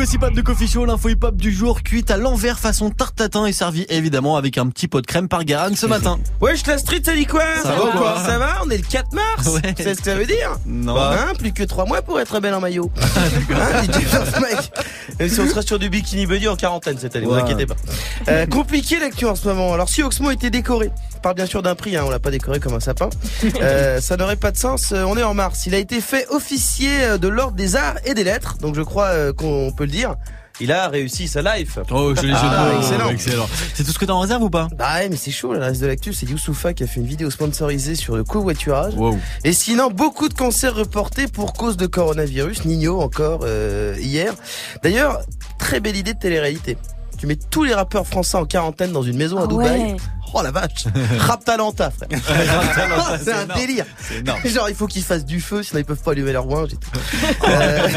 gossip hop de Coffee Show, l'info hip hop du jour, cuite à l'envers façon tarte tatin et servie évidemment avec un petit pot de crème par Garan ce matin. Wesh la street ça dit quoi Ça va quoi Ça va On est le 4 mars Ouais. C'est ce que ça veut dire Non. Bah, hein, plus que 3 mois pour être belle en maillot. Hein, DJ First Mike Même si on sera sur du bikini buddy en quarantaine cette année, vous Ouais. inquiétez pas. Euh, compliqué l'actu en ce moment. Alors si Oxmo était décoré, parle bien sûr d'un prix, hein, on l'a pas décoré comme un sapin, euh, ça n'aurait pas de sens. Euh, on est en mars. Il a été fait officier euh, de l'ordre des arts et des lettres, donc je crois euh, qu'on peut le dire. Il a réussi sa life. Oh, joli jeu de Ah, mots. excellent. excellent. C'est tout ce que t'as en réserve ou pas? Bah ouais, mais c'est chaud, le reste de l'actu, c'est Youssoufa qui a fait une vidéo sponsorisée sur le covoiturage. Wow. Et sinon, beaucoup de concerts reportés pour cause de coronavirus. Nino encore euh, hier. D'ailleurs, très belle idée de télé-réalité. Tu mets tous les rappeurs français en quarantaine dans une maison à Ah Dubaï. ouais. Oh la vache Rap Talenta, frère C'est un délire. Genre, il faut qu'ils fassent du feu, sinon ils peuvent pas allumer leur et tout. Euh,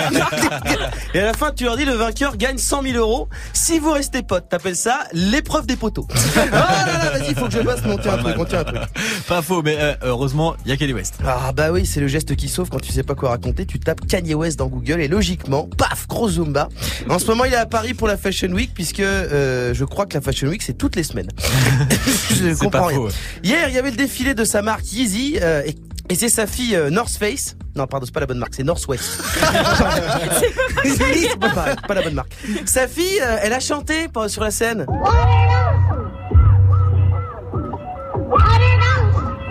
et à la fin, tu leur dis, le vainqueur gagne 100 000 euros. Si vous restez potes, t'appelles ça l'épreuve des poteaux. Oh là là, vas-y, faut que je bosse, monter un truc, monter un truc. Pas faux, mais euh, heureusement, il y a Kelly West. Ah bah oui, c'est le geste qui sauve quand tu sais pas quoi raconter. Tu tapes Kanye West dans Google et logiquement, paf, gros zumba. En ce moment, il est à Paris pour la Fashion Week puisque euh, je crois que la Fashion Week c'est toutes les semaines. je comprends pas rien. faux. Hier, il y avait le défilé de sa marque Yeezy euh, et, et c'est sa fille euh, North Face. Non, pardon, c'est pas la bonne marque, c'est Northwest. C'est pas pareil, pas la bonne marque. Sa fille, euh, elle a chanté sur la scène.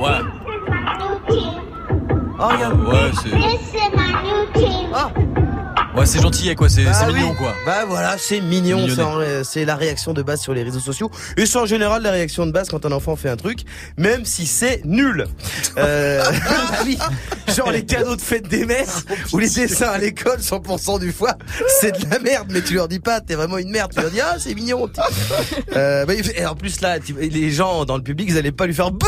Ouais. Oh, regarde. Ouais, c'est. Ouais, c'est gentil, quoi. C'est Bah oui. mignon, quoi. Bah voilà, c'est mignon, c'est la réaction de base sur les réseaux sociaux. Et c'est en général la réaction de base quand un enfant fait un truc, même si c'est nul. Euh, genre les cadeaux de fête des mères ou les dessins à l'école 100% du fois, c'est de la merde, mais tu leur dis pas, t'es vraiment une merde. Tu leur dis ah c'est mignon. Euh, bah, et en plus là, les gens dans le public, ils allaient pas lui faire bouh,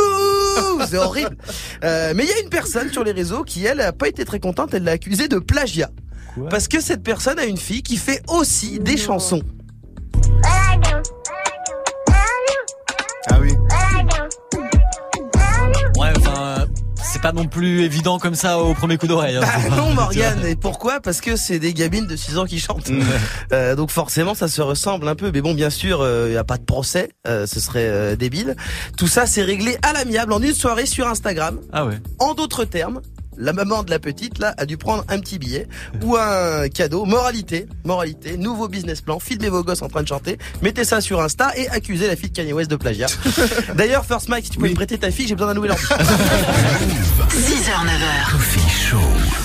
c'est horrible. Euh, mais il y a une personne sur les réseaux qui elle a pas été très contente, elle l'a accusé de plagiat. Quoi Parce que cette personne a une fille qui fait aussi des chansons. Ah oui. Ouais, enfin, c'est pas non plus évident comme ça au premier coup d'oreille. hein. Bah non Morgane, et pourquoi? Parce que c'est des gamines de 6 ans qui chantent. Euh, donc forcément ça se ressemble un peu. Mais bon bien sûr, il n'y a pas de procès, euh, ce serait euh, débile. Tout ça c'est réglé à l'amiable en une soirée sur Instagram. Ah ouais. En d'autres termes, la maman de la petite là a dû prendre un petit billet ou un cadeau. Moralité, moralité, nouveau business plan. Filmez vos gosses en train de chanter, mettez ça sur Insta et accusez la fille de Kanye West de plagiat. D'ailleurs, First Mike, si tu peux me prêter ta fille, j'ai besoin d'un nouvel ordi. 6h, 9h. Coffee Show.